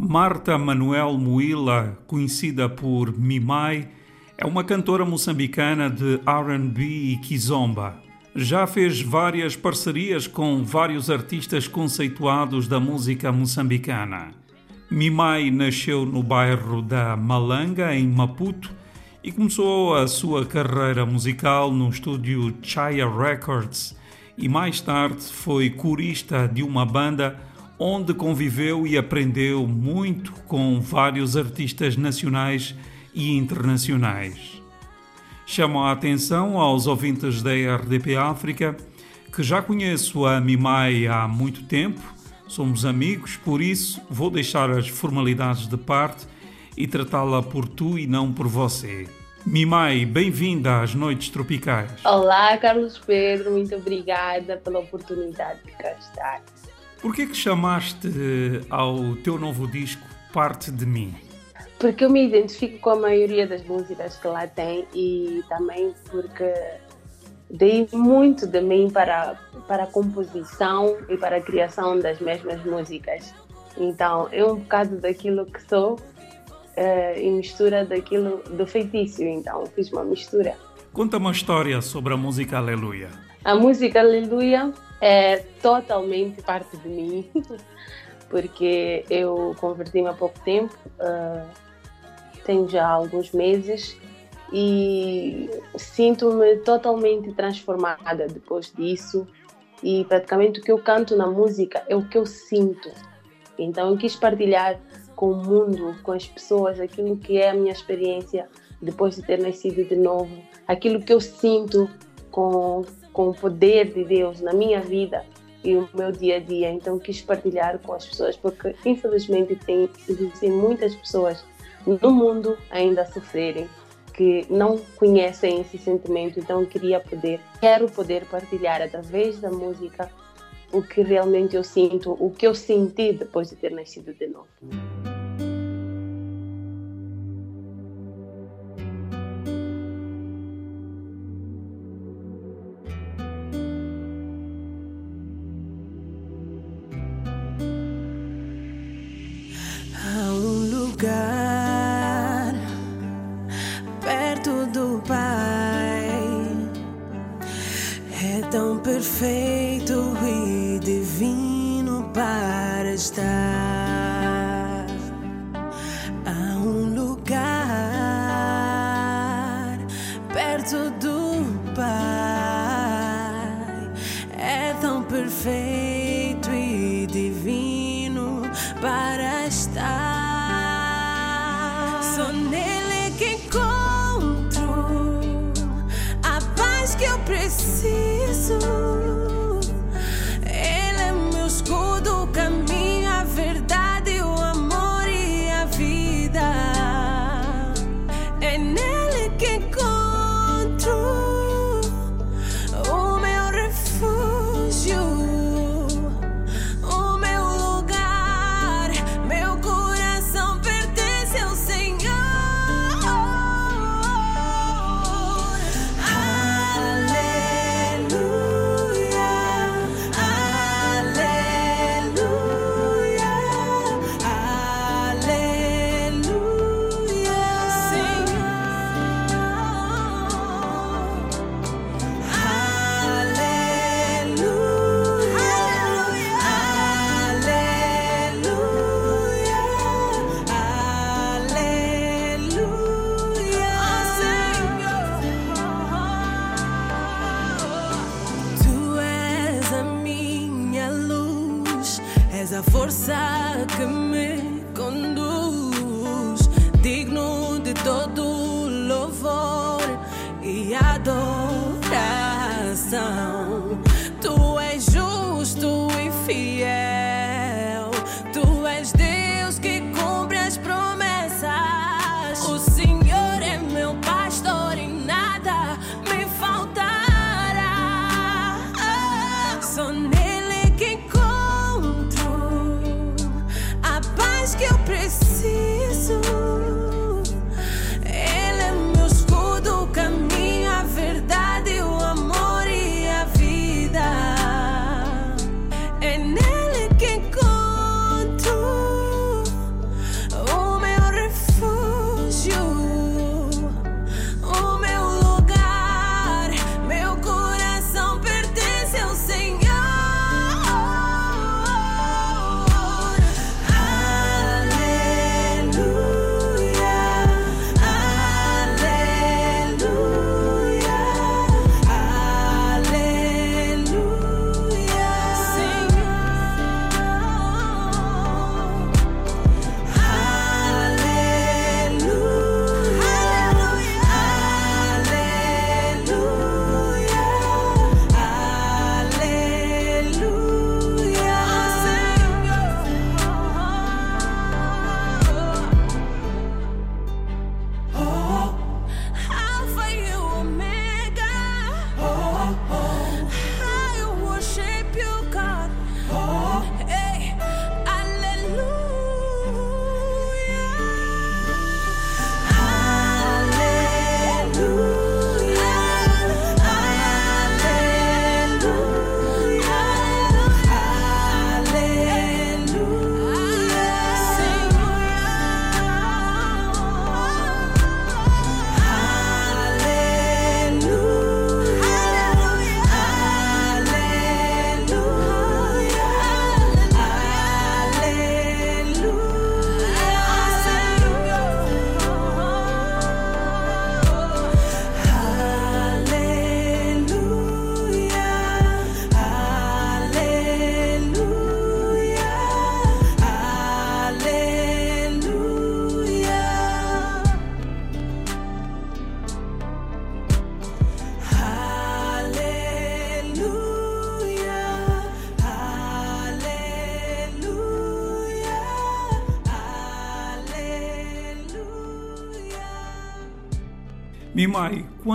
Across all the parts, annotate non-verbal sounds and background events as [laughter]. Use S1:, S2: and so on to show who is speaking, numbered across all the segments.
S1: Marta Manuel Muila, conhecida por Mimai, é uma cantora moçambicana de R&B e kizomba. Já fez várias parcerias com vários artistas conceituados da música moçambicana. Mimai nasceu no bairro da Malanga, em Maputo, e começou a sua carreira musical no estúdio Chaya Records e mais tarde foi corista de uma banda onde conviveu e aprendeu muito com vários artistas nacionais e internacionais. Chamo a atenção aos ouvintes da RDP África que já conheço a Mimai há muito tempo, somos amigos, por isso vou deixar as formalidades de parte e tratá-la por tu e não por você. Mimai, bem-vinda às Noites Tropicais.
S2: Olá, Carlos Pedro, muito obrigada pela oportunidade de cá estar.
S1: Por que que chamaste ao teu novo disco Parte de Mim?
S3: Porque eu me identifico com a maioria das músicas que lá tem e também porque dei muito de mim para, para a composição e para a criação das mesmas músicas. Então, é um bocado daquilo que sou uh, e mistura daquilo do feitiço. Então, fiz uma mistura.
S1: Conta uma história sobre a música Aleluia.
S3: A música Aleluia é totalmente parte de mim, [laughs] porque eu converti-me há pouco tempo, uh, tenho já alguns meses e sinto-me totalmente transformada depois disso e praticamente o que eu canto na música é o que eu sinto. Então eu quis partilhar com o mundo, com as pessoas, aquilo que é a minha experiência depois de ter nascido de novo, aquilo que eu sinto com, com o poder de Deus na minha vida e o meu dia a dia. Então quis partilhar com as pessoas porque infelizmente tem existem muitas pessoas no mundo ainda a sofrerem que não conhecem esse sentimento, então queria poder, quero poder partilhar através da música o que realmente eu sinto, o que eu senti depois de ter nascido de novo.
S2: Ele é meu escudo,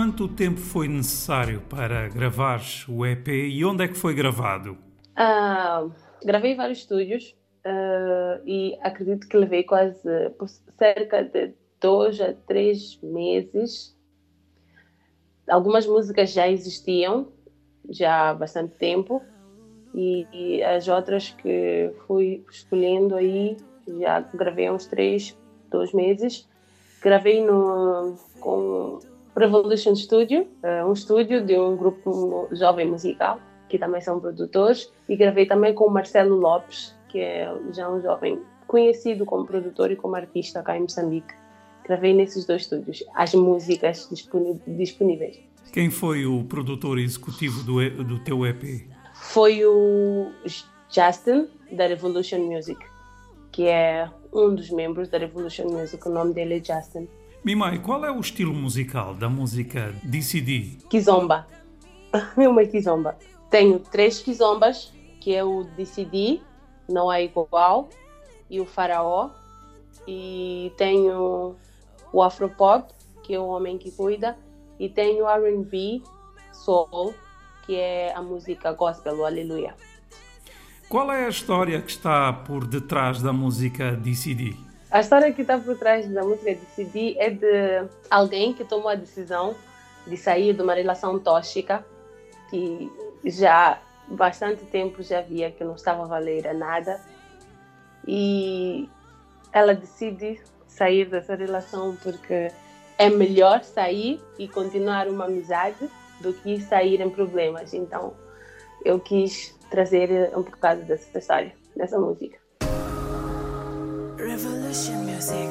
S1: quanto tempo foi necessário para gravar o EP e onde é que foi gravado?
S3: Uh, gravei vários estúdios uh, e acredito que levei quase cerca de dois a três meses. Algumas músicas já existiam já há bastante tempo e, e as outras que fui escolhendo aí já gravei uns três, dois meses. Gravei no, com Revolution Studio, uh, um estúdio de um grupo jovem musical, que também são produtores, e gravei também com o Marcelo Lopes, que é já um jovem conhecido como produtor e como artista cá em Moçambique. Gravei nesses dois estúdios as músicas disponíveis.
S1: Quem foi o produtor executivo do, do teu EP?
S3: Foi o Justin, da Revolution Music, que é um dos membros da Revolution Music. O nome dele é Justin.
S1: Mimai, qual é o estilo musical da música DCD?
S3: Kizomba. [laughs] É uma kizomba. Tenho três kizombas, que é o DCD, Não É Igual, e o Faraó. E tenho o Afropop, que é o Homem que Cuida. E tenho o R&B, Soul, que é a música gospel, Aleluia.
S1: Qual é a história que está por detrás da música DCD?
S3: A história que está por trás da música de CD é de alguém que tomou a decisão de sair de uma relação tóxica que já bastante tempo já via que não estava a valer a nada e ela decide sair dessa relação porque é melhor sair e continuar uma amizade do que sair em problemas. Então eu quis trazer um bocado dessa história, dessa música. Revolution Music.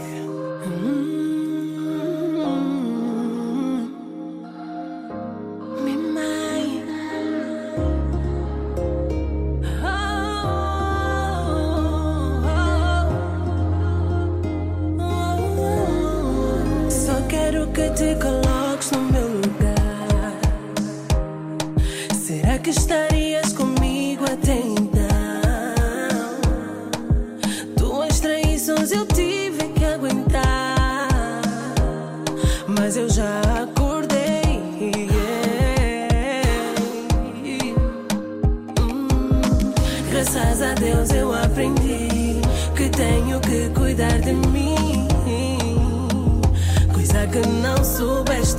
S2: Só quero que te coloques no meu lugar. Será que estarias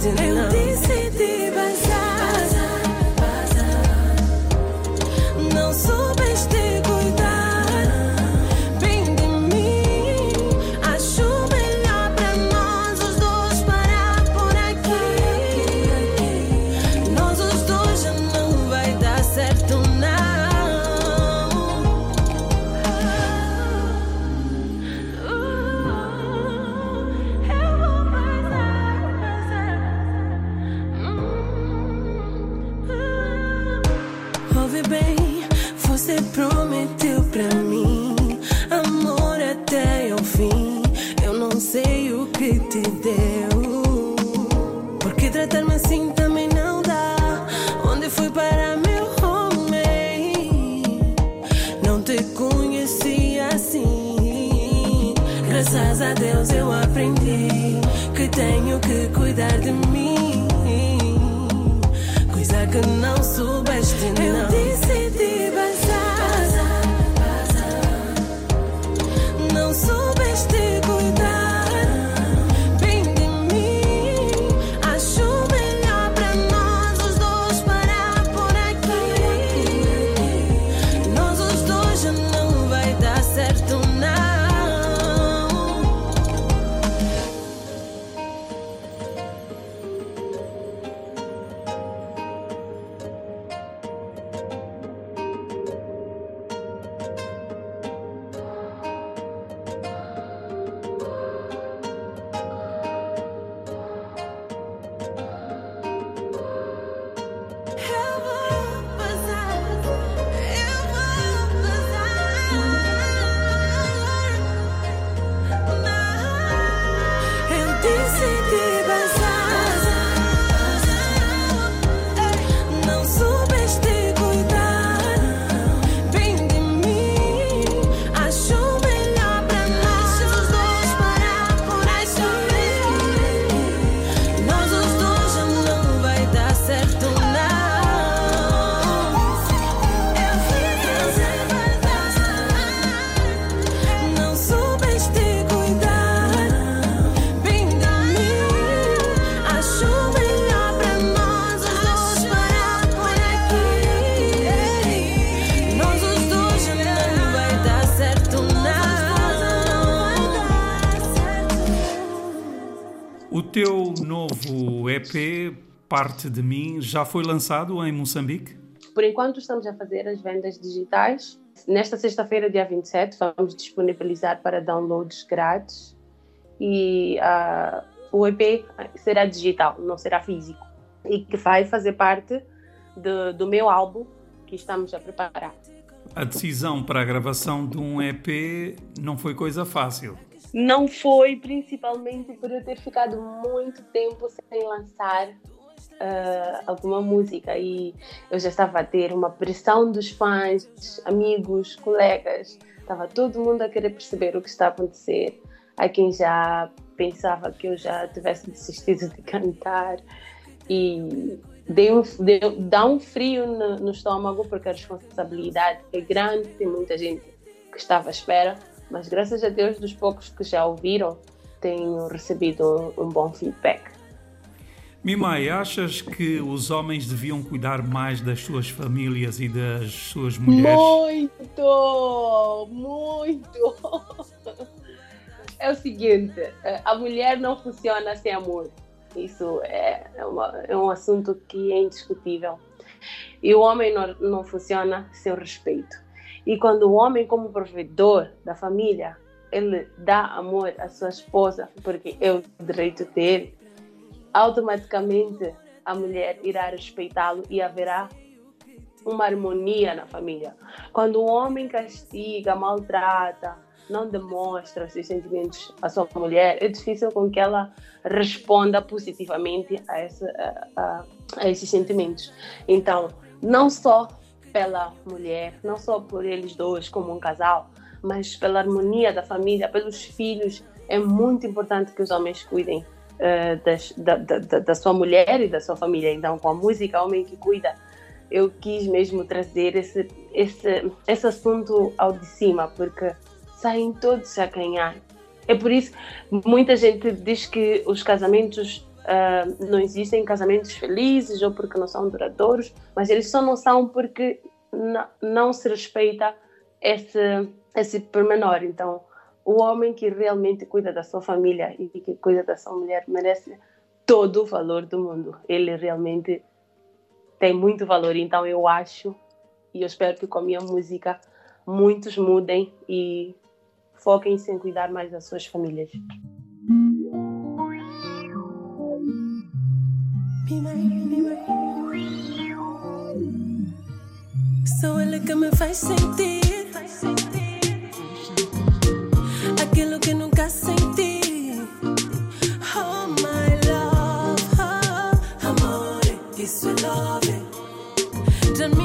S2: soubeste. Não. Eu Graças a Deus eu aprendi que tenho que cuidar de mim. Coisa que não soubeste, não. Eu decidi passar. Não
S1: sou Parte de Mim, já foi lançado em Moçambique?
S3: Por enquanto estamos a fazer as vendas digitais. Nesta sexta-feira, dia 27, vamos disponibilizar para downloads grátis e uh, o EP será digital, não será físico e que vai fazer parte de, do meu álbum que estamos a preparar.
S1: A decisão para a gravação de um EP não foi coisa fácil.
S3: Não foi, principalmente por eu ter ficado muito tempo sem lançar uh, alguma música e eu já estava a ter uma pressão dos fãs, amigos, colegas, estava todo mundo a querer perceber o que está a acontecer. Há quem já pensava que eu já tivesse desistido de cantar e deu, deu, dá um frio no, no, estômago porque a responsabilidade é grande, tem muita gente que estava à espera, mas graças a Deus, dos poucos que já ouviram, tenho recebido um, um bom feedback.
S1: Mimai, achas que os homens deviam cuidar mais das suas famílias e das suas mulheres?
S3: Muito! Muito! É o seguinte, a mulher não funciona sem amor. Isso é, é, uma, é um assunto que é indiscutível. E o homem não, não funciona sem respeito. E quando o homem, como provedor da família, ele dá amor à sua esposa, porque é o direito dele, automaticamente a mulher irá respeitá-lo e haverá uma harmonia na família. Quando o homem castiga, maltrata, não demonstra os seus sentimentos à sua mulher, é difícil com que ela responda positivamente a, esse, a, a, a esses sentimentos. Então, não só pela mulher, não só por eles dois como um casal, mas pela harmonia da família, pelos filhos, é muito importante que os homens cuidem das, da, da, da, sua mulher e da sua família. Então, com a música Homem que Cuida, eu quis mesmo trazer esse, esse, esse assunto ao de cima, porque saem todos a ganhar. É por isso muita gente diz que os casamentos uh, não existem casamentos felizes ou porque não são duradouros, mas eles só não são porque não se respeita esse esse pormenor. Então, o homem que realmente cuida da sua família e que cuida da sua mulher merece todo o valor do mundo. Ele realmente tem muito valor. Então, eu acho e eu espero que com a minha música muitos mudem e foquem-se em cuidar mais das suas famílias. Faz sentir aquilo que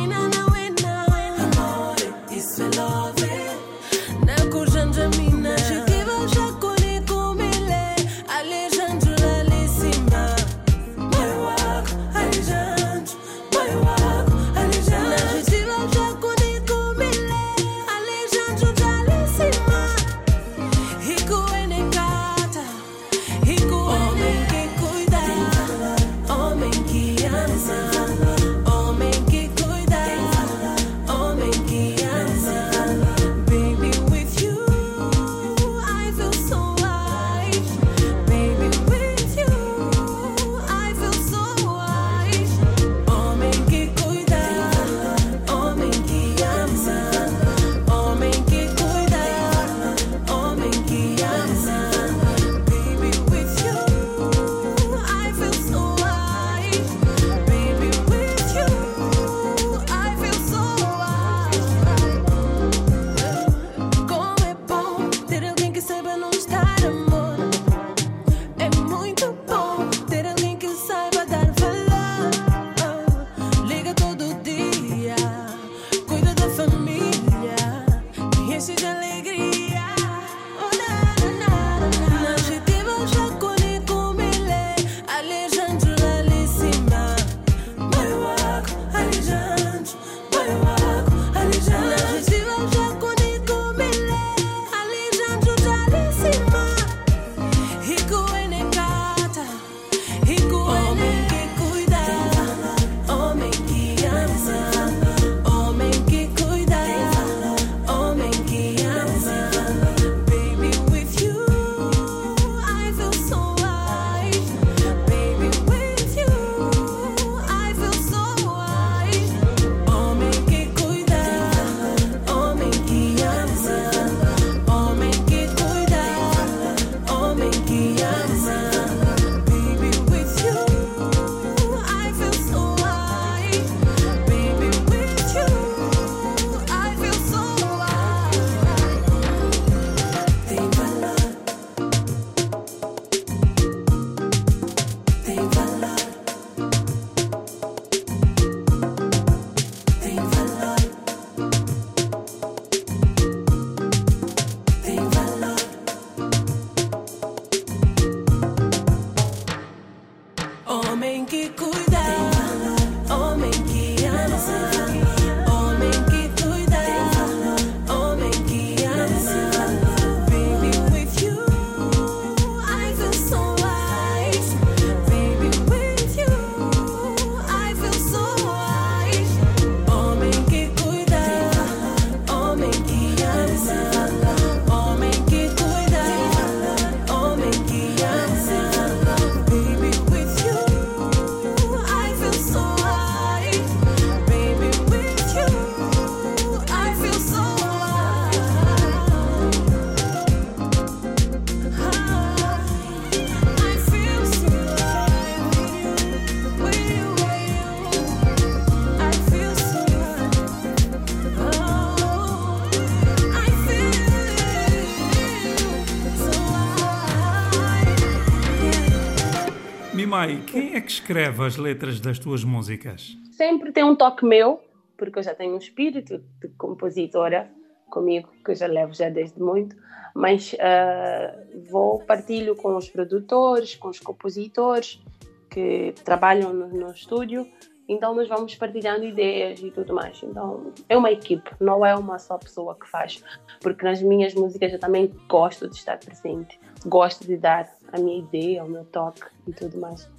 S3: é
S1: que escreve as letras das tuas músicas?
S3: Sempre tem um toque meu, porque eu já tenho um espírito de compositora comigo, que eu já levo já desde muito, mas uh, vou partilho com os produtores, com os compositores que trabalham no, no estúdio, então nós vamos partilhando ideias e tudo mais. Então é uma equipe, não é uma só pessoa que faz, porque nas minhas músicas eu também gosto de estar presente, gosto de dar a minha ideia, o meu toque e tudo mais.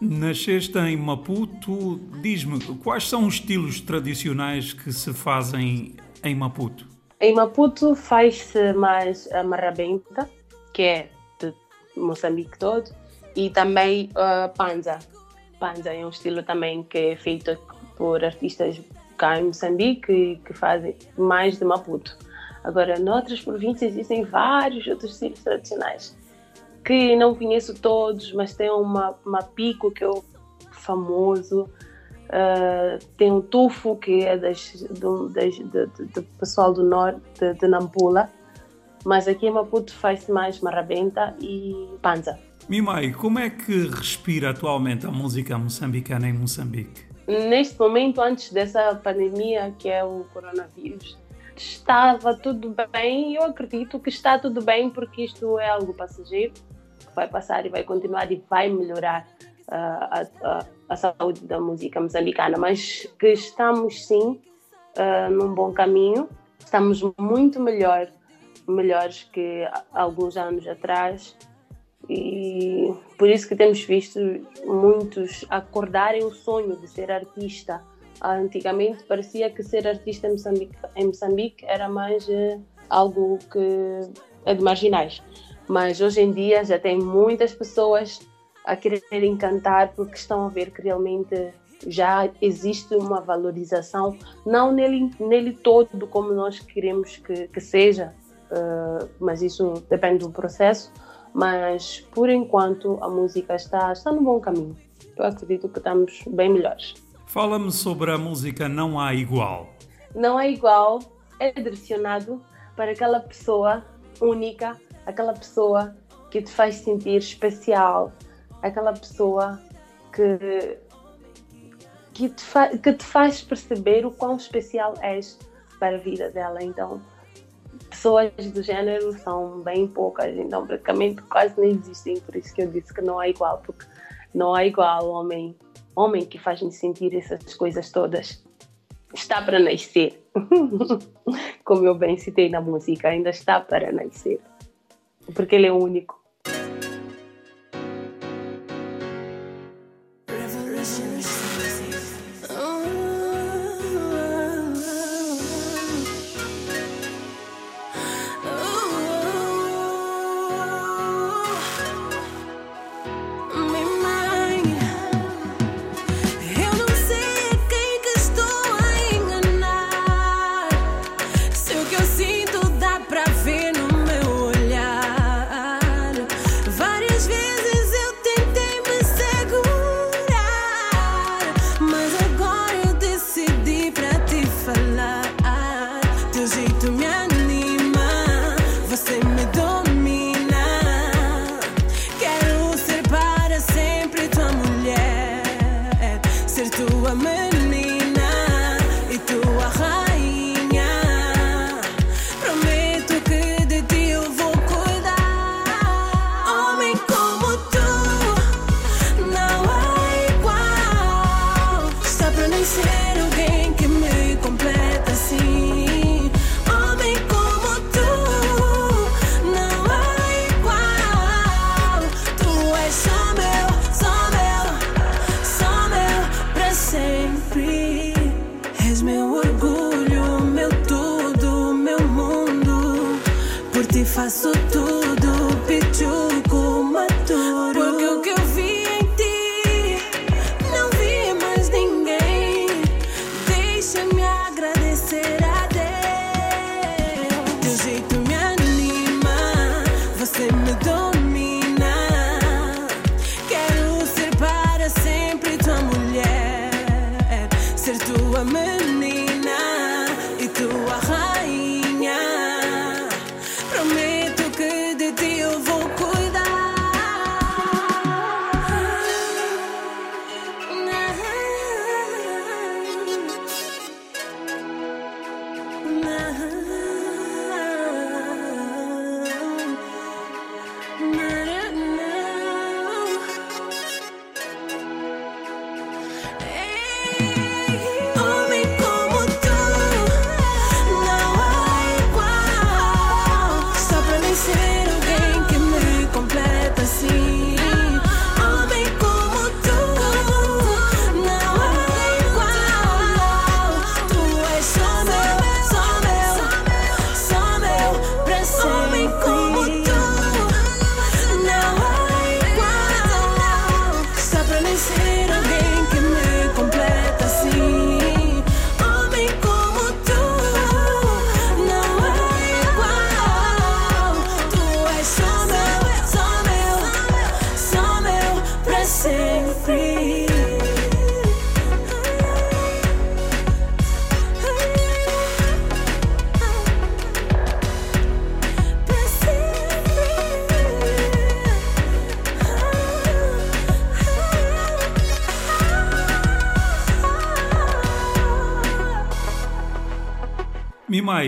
S1: Nasceste em Maputo, diz-me quais são os estilos tradicionais que se fazem em Maputo?
S3: Em Maputo faz-se mais a marrabenta, que é de Moçambique todo, e também a uh, panza. Panza é um estilo também que é feito por artistas cá em Moçambique que fazem mais de Maputo. Agora, noutras províncias existem vários outros estilos tradicionais que não conheço todos, mas tem uma, uma pico que é famoso Uh, tem o tufo, que é das, do, das, do, do, pessoal do norte de, de Nampula. Mas aqui em Maputo faz-se mais marrabenta e panza.
S1: Mimai, como é que respira atualmente a música moçambicana em Moçambique?
S3: Neste momento, antes dessa pandemia, que é o coronavírus, estava tudo bem. Eu acredito que está tudo bem, porque isto é algo passageiro, vai passar e vai continuar e vai melhorar a, a, a, saúde da música moçambicana, mas que estamos sim uh, num bom caminho, estamos muito melhor, melhores que alguns anos atrás. E por isso que temos visto muitos acordarem o sonho de ser artista. Antigamente parecia que ser artista em Moçambique, em Moçambique era mais uh, algo que é de marginais, mas hoje em dia já tem muitas pessoas a quererem cantar porque estão a ver que realmente já existe uma valorização, não nele, nele todo como nós queremos que, que seja, uh, mas isso depende do processo. Mas por enquanto a música está, está no bom caminho. Eu acredito que estamos bem melhores.
S1: Fala-me sobre a música Não Há Igual.
S3: Não Há Igual é direcionado para aquela pessoa única, aquela pessoa que te faz sentir especial, aquela pessoa que, que, te, que te faz perceber o quão especial és para a vida dela. Então, pessoas do género são bem poucas, então praticamente quase nem existem, por isso que eu disse que não há igual, porque não há igual homem, homem que faz-me sentir essas coisas todas. Está para nascer. [laughs] Como eu bem citei na música, ainda está para nascer. Porque ele é único.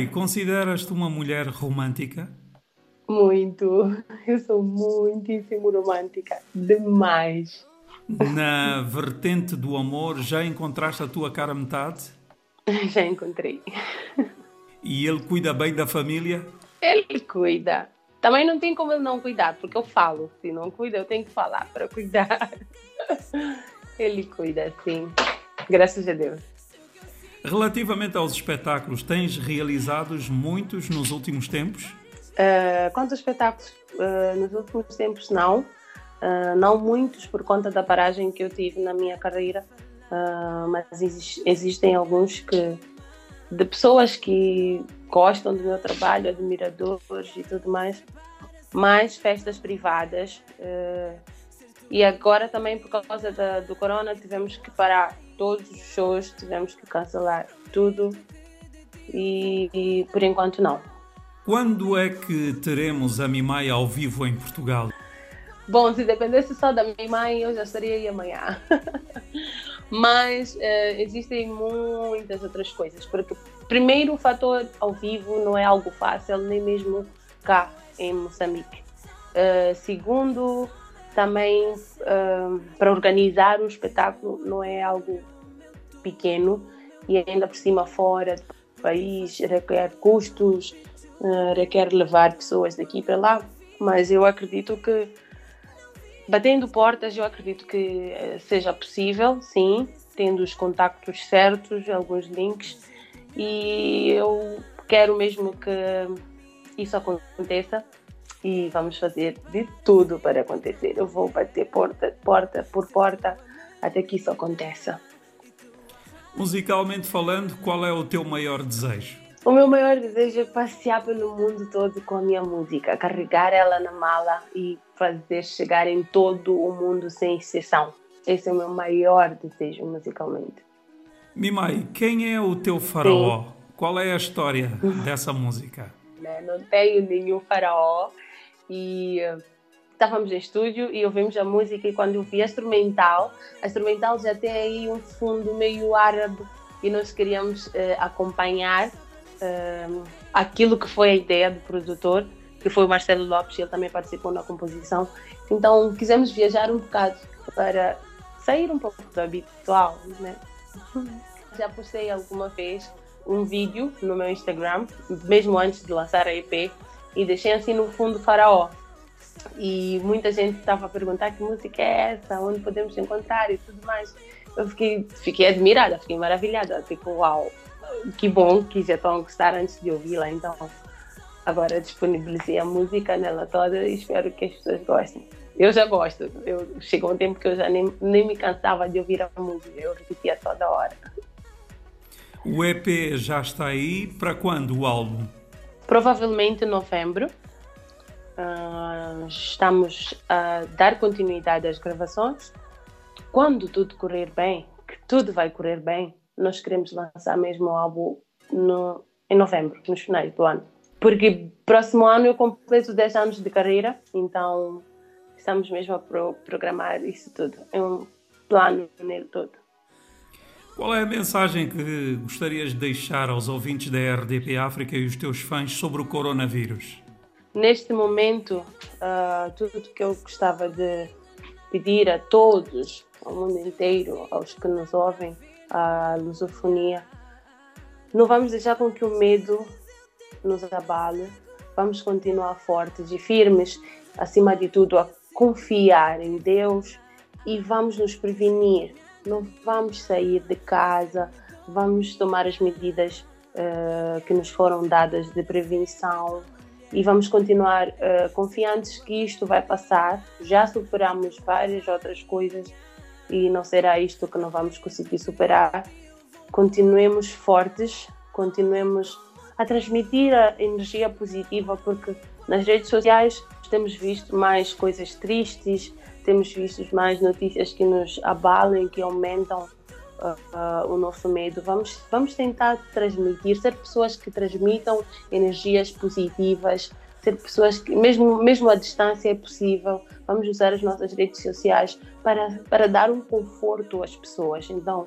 S1: Mimai, consideras-te uma mulher romântica?
S3: Muito. Eu sou muitíssimo romântica. Demais.
S1: Na vertente do amor, já encontraste a tua cara metade? [laughs]
S3: Já encontrei.
S1: E ele cuida bem da família?
S3: Ele cuida. Também não tem como ele não cuidar, porque eu falo. Se não cuida, eu tenho que falar para cuidar. [laughs] Ele cuida, sim. Graças a Deus.
S1: Relativamente aos espetáculos, tens realizados muitos nos últimos tempos?
S3: Uh, quanto aos espetáculos, uh, nos últimos tempos não. Uh, não muitos por conta da paragem que eu tive na minha carreira, mas exist existem alguns que de pessoas que gostam do meu trabalho, admiradores e tudo mais, mais festas privadas. e agora também por causa da, do corona tivemos que parar todos os shows, tivemos que cancelar tudo e, e por enquanto não.
S1: Quando é que teremos a Mimai ao vivo em Portugal?
S3: Bom, se dependesse só da minha mãe, eu já estaria aí amanhã. [laughs] Mas uh, existem muitas outras coisas. Porque, primeiro, o fator ao vivo não é algo fácil, nem mesmo cá em Moçambique. Uh, segundo, também uh, para organizar um espetáculo não é algo pequeno e ainda por cima fora do país requer custos, uh, requer levar pessoas daqui para lá. Mas eu acredito que batendo portas, eu acredito que eh, seja possível, sim, tendo os contactos certos, alguns links e eu quero mesmo que isso aconteça e vamos fazer de tudo para acontecer. Eu vou bater porta, porta por porta até que isso aconteça.
S1: Musicalmente falando, qual é o teu maior desejo?
S3: O meu maior desejo é passear pelo mundo todo com a minha música, carregar ela na mala e fazer chegar em todo o mundo sem exceção. Esse é o meu maior desejo musicalmente.
S1: Mimai, quem é o teu faraó? Sim. Qual é a história dessa música? [laughs]
S3: Não tenho nenhum faraó e estávamos em estúdio e ouvimos a música e quando eu vi a instrumental, a instrumental já tem aí um fundo meio árabe e nós queríamos uh, acompanhar uh, aquilo que foi a ideia do produtor, que foi o Marcelo Lopes, ele também participou na composição. Então quisemos viajar um bocado para sair um pouco do habitual, né? Já postei alguma vez um vídeo no meu Instagram, mesmo antes de lançar a EP, e deixei assim no fundo faraó. E muita gente estava a perguntar que música é essa, onde podemos encontrar e tudo mais. Eu fiquei, fiquei admirada, fiquei maravilhada. Tipo, uau, que bom que já estão a gostar antes de ouvi-la. Então, agora disponibilizei a música nela toda e espero que as pessoas gostem. Eu já gosto. Eu, chegou um tempo que eu já nem, nem me cansava de ouvir a música. Eu repetia toda hora.
S1: O EP já está aí. Para quando o álbum?
S3: Provavelmente novembro. Uh, estamos a dar continuidade às gravações. Quando tudo correr bem, que tudo vai correr bem, nós queremos lançar mesmo o álbum no, em novembro, nos finais do ano. Porque próximo ano eu completo 10 anos de carreira, então estamos mesmo a pro, programar isso tudo. É um plano nele todo.
S1: Qual é a mensagem que gostarias de deixar aos ouvintes da RDP África e os teus fãs sobre o coronavírus?
S3: Neste momento, uh, tudo que eu gostava de pedir a todos, ao mundo inteiro, aos que nos ouvem, a lusofonia, não vamos deixar com que o medo nos abale, vamos continuar fortes e firmes, acima de tudo, a confiar em Deus e vamos nos prevenir. Não vamos sair de casa, vamos tomar as medidas uh, que nos foram dadas de prevenção e vamos continuar uh, confiantes que isto vai passar. Já superamos várias outras coisas e não será isto que não vamos conseguir superar. Continuemos fortes, continuemos a transmitir a energia positiva, porque nas redes sociais temos visto mais coisas tristes, temos visto mais notícias que nos abalem, que aumentam uh, uh, o nosso medo. Vamos, vamos tentar transmitir, ser pessoas que transmitam energias positivas, ser pessoas que, mesmo, mesmo à distância, é possível. Vamos usar as nossas redes sociais para, para dar um conforto às pessoas. Então,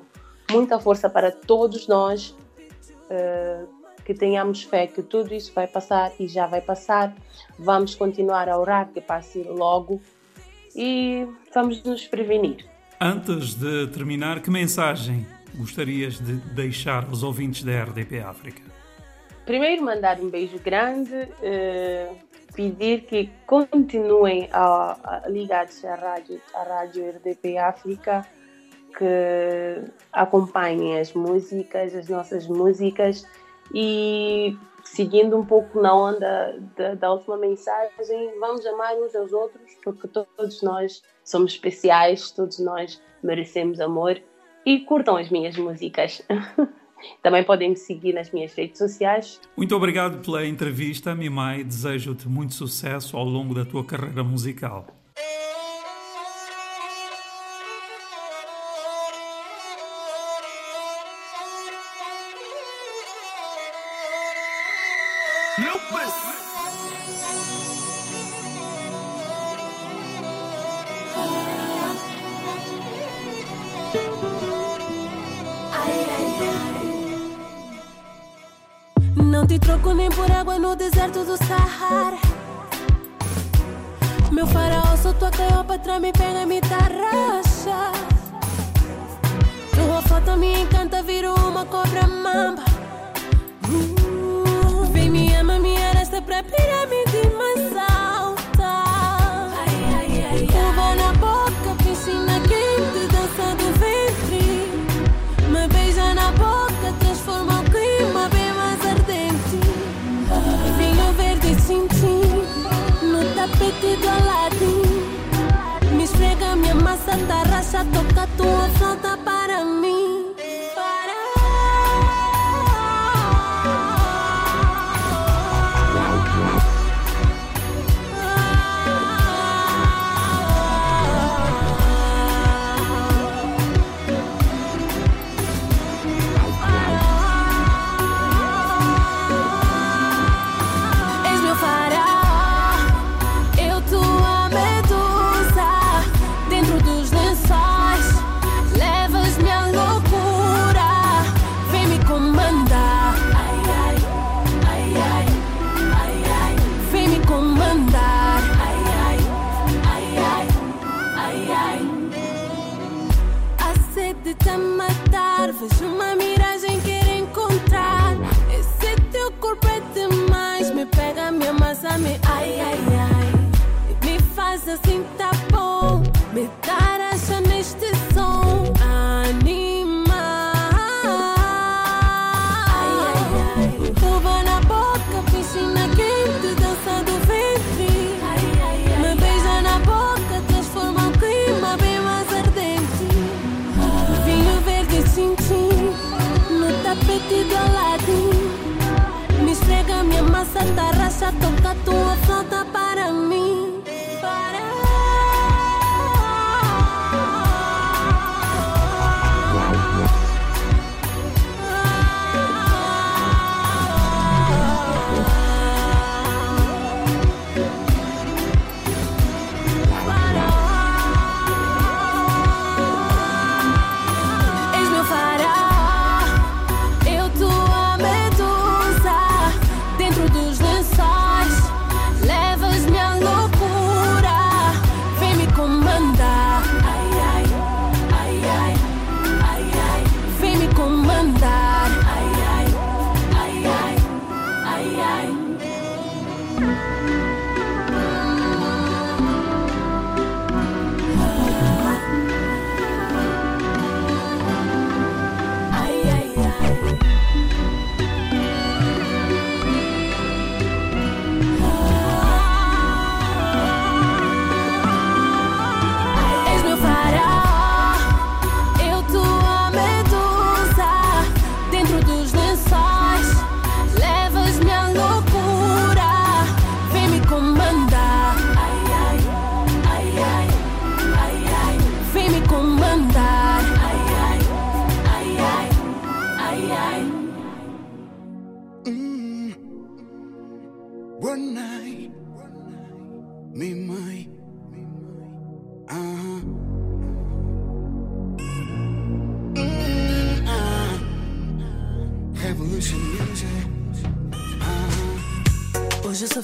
S3: muita força para todos nós. Uh, que tenhamos fé que tudo isso vai passar e já vai passar. Vamos continuar a orar que passe logo e vamos nos prevenir.
S1: Antes de terminar, que mensagem gostarias de deixar aos ouvintes da RDP África?
S3: Primeiro, mandar um beijo grande, uh, pedir que continuem a, a, ligados à rádio, à rádio RDP África, que acompanhem as músicas, as nossas músicas e seguindo um pouco na onda da, da, última mensagem, vamos amar uns aos outros, porque todos nós somos especiais, todos nós merecemos amor e curtam as minhas músicas. [laughs] Também podem me seguir nas minhas redes sociais.
S1: Muito obrigado pela entrevista, Mimai. Desejo-te muito sucesso ao longo da tua carreira musical.
S2: Cleópatra, me pega e me tarraxa. Tua foto me encanta, viro uma cobra mamba. Uh, vem, me ama, me arrasta pra pirâmide minha massa, tarraxa, toca tua flauta para mim. office in my toca tua flauta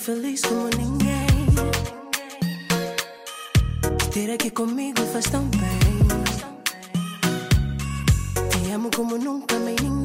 S2: feliz como ninguém. Ter aqui comigo faz tão bem. Te amo como nunca amei ninguém.